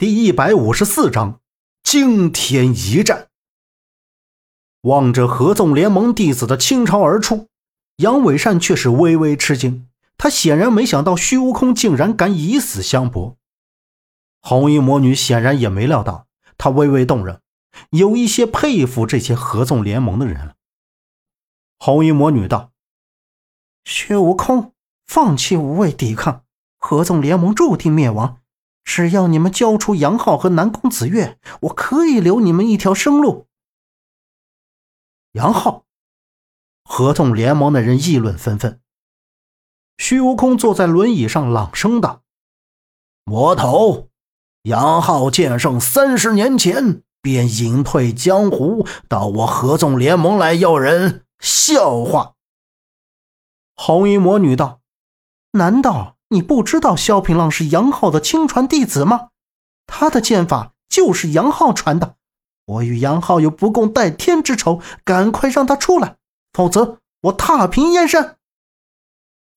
第一百五十四章惊天一战。望着合纵联盟弟子的倾巢而出，杨伟善却是微微吃惊。他显然没想到虚无空竟然敢以死相搏。红衣魔女显然也没料到，她微微动容，有一些佩服这些合纵联盟的人了。红衣魔女道：“虚无空，放弃无谓抵抗，合纵联盟注定灭亡。”只要你们交出杨浩和南宫子月，我可以留你们一条生路。杨浩，合纵联盟的人议论纷纷。虚无空坐在轮椅上，朗声道：“魔头，杨浩剑圣三十年前便隐退江湖，到我合纵联盟来要人，笑话。”红衣魔女道：“难道？”你不知道萧平浪是杨浩的亲传弟子吗？他的剑法就是杨浩传的。我与杨浩有不共戴天之仇，赶快让他出来，否则我踏平燕山。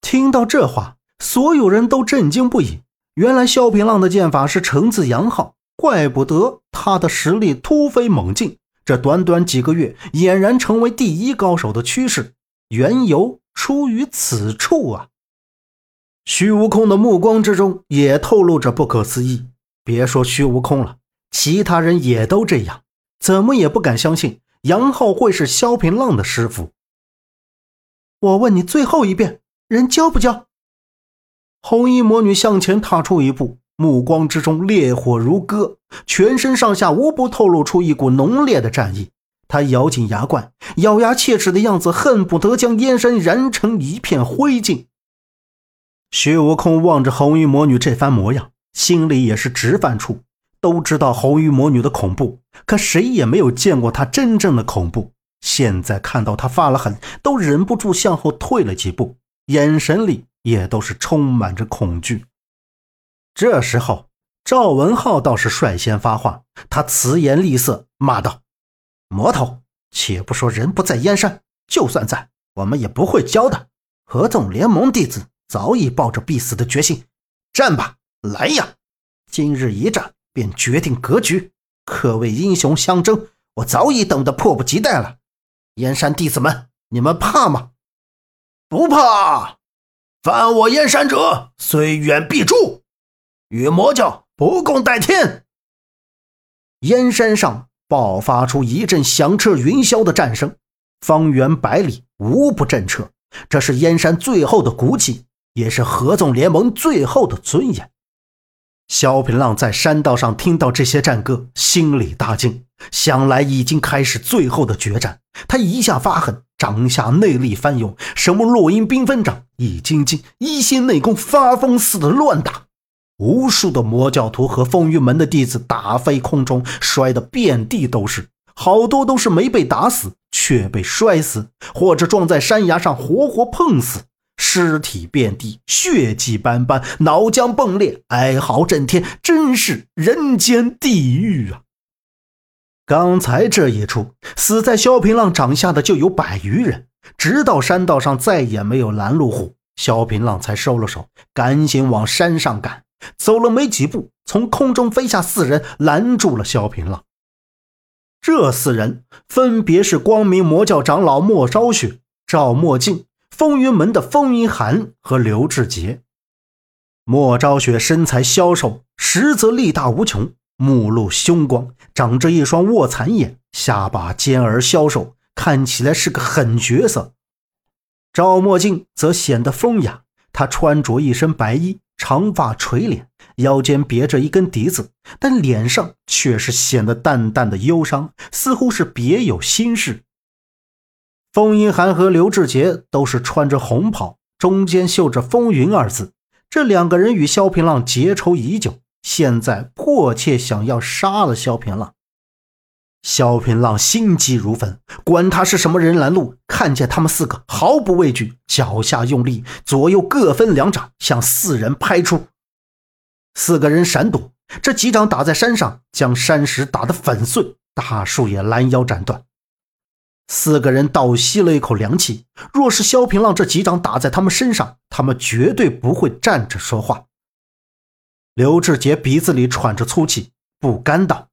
听到这话，所有人都震惊不已。原来萧平浪的剑法是承自杨浩，怪不得他的实力突飞猛进，这短短几个月俨然成为第一高手的趋势，缘由出于此处啊！虚无空的目光之中也透露着不可思议。别说虚无空了，其他人也都这样，怎么也不敢相信杨浩会是萧平浪的师傅。我问你最后一遍，人交不交？红衣魔女向前踏出一步，目光之中烈火如歌，全身上下无不透露出一股浓烈的战意。她咬紧牙关，咬牙切齿的样子，恨不得将燕山燃成一片灰烬。薛悟空望着红衣魔女这番模样，心里也是直犯怵。都知道红衣魔女的恐怖，可谁也没有见过她真正的恐怖。现在看到她发了狠，都忍不住向后退了几步，眼神里也都是充满着恐惧。这时候，赵文浩倒是率先发话，他慈颜厉色，骂道：“魔头，且不说人不在燕山，就算在，我们也不会教的。合纵联盟弟子。”早已抱着必死的决心，战吧，来呀！今日一战便决定格局，可谓英雄相争，我早已等得迫不及待了。燕山弟子们，你们怕吗？不怕，犯我燕山者，虽远必诛。与魔教不共戴天。燕山上爆发出一阵响彻云霄的战声，方圆百里无不震彻。这是燕山最后的骨气。也是合纵联盟最后的尊严。萧平浪在山道上听到这些战歌，心里大惊，想来已经开始最后的决战。他一下发狠，掌下内力翻涌，什么落英缤纷掌、易筋经、一心内功，发疯似的乱打。无数的魔教徒和风云门的弟子打飞空中，摔得遍地都是，好多都是没被打死，却被摔死，或者撞在山崖上活活碰死。尸体遍地，血迹斑斑，脑浆迸裂，哀嚎震天，真是人间地狱啊！刚才这一出，死在萧平浪掌下的就有百余人。直到山道上再也没有拦路虎，萧平浪才收了手，赶紧往山上赶。走了没几步，从空中飞下四人，拦住了萧平浪。这四人分别是光明魔教长老莫昭雪、赵墨镜。风云门的风云寒和刘志杰，莫昭雪身材消瘦，实则力大无穷，目露凶光，长着一双卧蚕眼，下巴尖而消瘦，看起来是个狠角色。赵墨镜则显得风雅，他穿着一身白衣，长发垂脸，腰间别着一根笛子，但脸上却是显得淡淡的忧伤，似乎是别有心事。风云寒和刘志杰都是穿着红袍，中间绣着“风云”二字。这两个人与萧平浪结仇已久，现在迫切想要杀了萧平浪。萧平浪心急如焚，管他是什么人拦路，看见他们四个毫不畏惧，脚下用力，左右各分两掌向四人拍出。四个人闪躲，这几掌打在山上，将山石打得粉碎，大树也拦腰斩断。四个人倒吸了一口凉气。若是萧平浪这几掌打在他们身上，他们绝对不会站着说话。刘志杰鼻子里喘着粗气，不甘道：“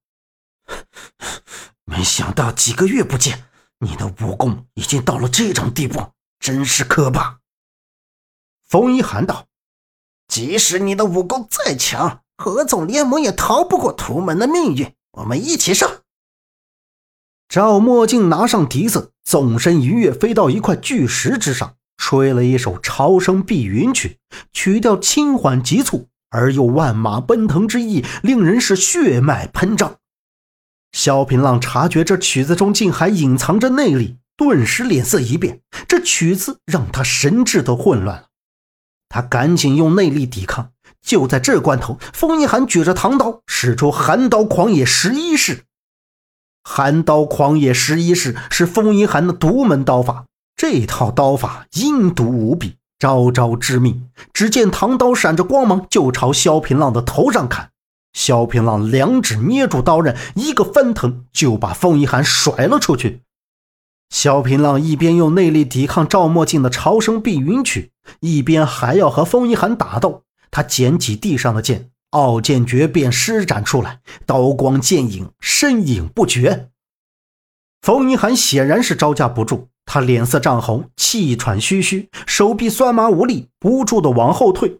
没想到几个月不见，你的武功已经到了这种地步，真是可怕。”风一寒道：“即使你的武功再强，合纵联盟也逃不过屠门的命运。我们一起上。”赵墨镜拿上笛子，纵身一跃，飞到一块巨石之上，吹了一首《超生碧云曲》，曲调轻缓急促，而又万马奔腾之意，令人是血脉喷张。萧平浪察觉这曲子中竟还隐藏着内力，顿时脸色一变。这曲子让他神智都混乱了，他赶紧用内力抵抗。就在这关头，风一寒举着唐刀，使出寒刀狂野十一式。寒刀狂野十一式是风一寒的独门刀法，这套刀法阴毒无比，招招致命。只见唐刀闪着光芒，就朝萧平浪的头上砍。萧平浪两指捏住刀刃，一个翻腾就把风一寒甩了出去。萧平浪一边用内力抵抗赵墨镜的超生碧云曲，一边还要和风一寒打斗。他捡起地上的剑。傲剑诀便施展出来，刀光剑影，身影不绝。冯一寒显然是招架不住，他脸色涨红，气喘吁吁，手臂酸麻无力，不住的往后退。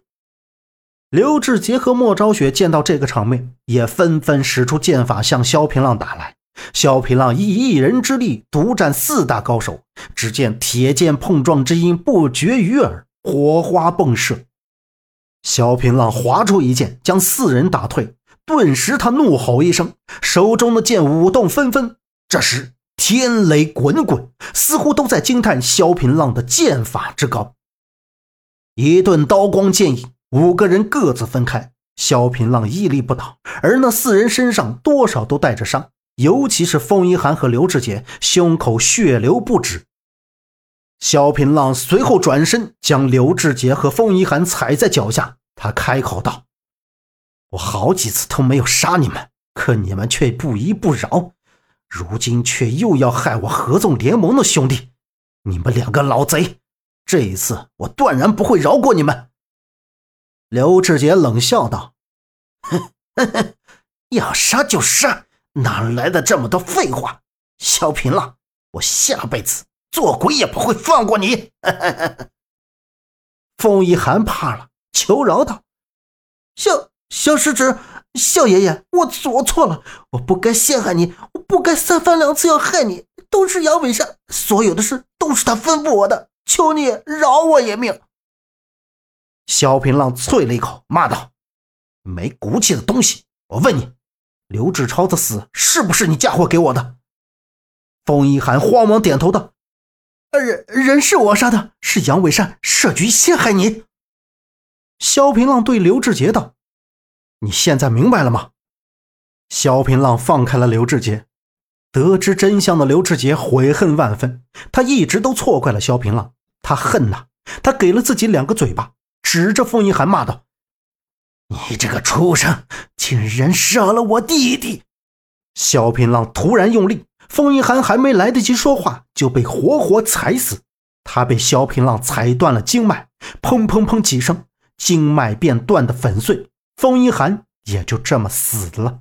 刘志杰和莫昭雪见到这个场面，也纷纷使出剑法向萧平浪打来。萧平浪以一人之力独占四大高手，只见铁剑碰撞之音不绝于耳，火花迸射。萧平浪划出一剑，将四人打退。顿时，他怒吼一声，手中的剑舞动纷纷。这时，天雷滚滚，似乎都在惊叹萧平浪的剑法之高。一顿刀光剑影，五个人各自分开。萧平浪屹立不倒，而那四人身上多少都带着伤，尤其是风一寒和刘志杰，胸口血流不止。萧平浪随后转身，将刘志杰和风一寒踩在脚下。他开口道：“我好几次都没有杀你们，可你们却不依不饶，如今却又要害我合纵联盟的兄弟。你们两个老贼，这一次我断然不会饶过你们。”刘志杰冷笑道：“哼哼哼，要杀就杀，哪来的这么多废话？萧平浪，我下辈子……”做鬼也不会放过你！风一寒怕了，求饶道：“小小师侄，小爷爷，我我错了，我不该陷害你，我不该三番两次要害你，都是杨伟山，所有的事都是他吩咐我的，求你饶我一命。”萧平浪啐了一口，骂道：“没骨气的东西！我问你，刘志超的死是不是你嫁祸给我的？”风一寒慌忙点头道。人人是我杀的，是杨伟善设局陷害你。萧平浪对刘志杰道：“你现在明白了吗？”萧平浪放开了刘志杰，得知真相的刘志杰悔恨万分，他一直都错怪了萧平浪，他恨呐，他给了自己两个嘴巴，指着风一寒骂道：“你这个畜生，竟然杀了我弟弟！”萧平浪突然用力。风一寒还没来得及说话，就被活活踩死。他被萧平浪踩断了经脉，砰砰砰几声，经脉便断得粉碎。风一寒也就这么死了。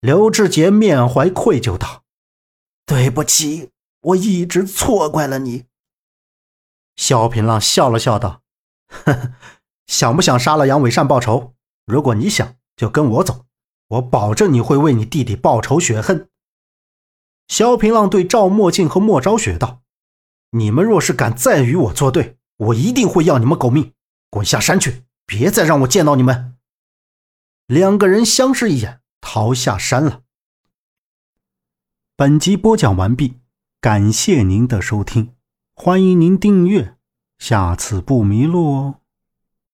刘志杰面怀愧疚道：“对不起，我一直错怪了你。”萧平浪笑了笑道：“呵呵，想不想杀了杨伟善报仇？如果你想，就跟我走，我保证你会为你弟弟报仇雪恨。”萧平浪对赵墨镜和莫昭雪道：“你们若是敢再与我作对，我一定会要你们狗命！滚下山去，别再让我见到你们！”两个人相视一眼，逃下山了。本集播讲完毕，感谢您的收听，欢迎您订阅，下次不迷路哦。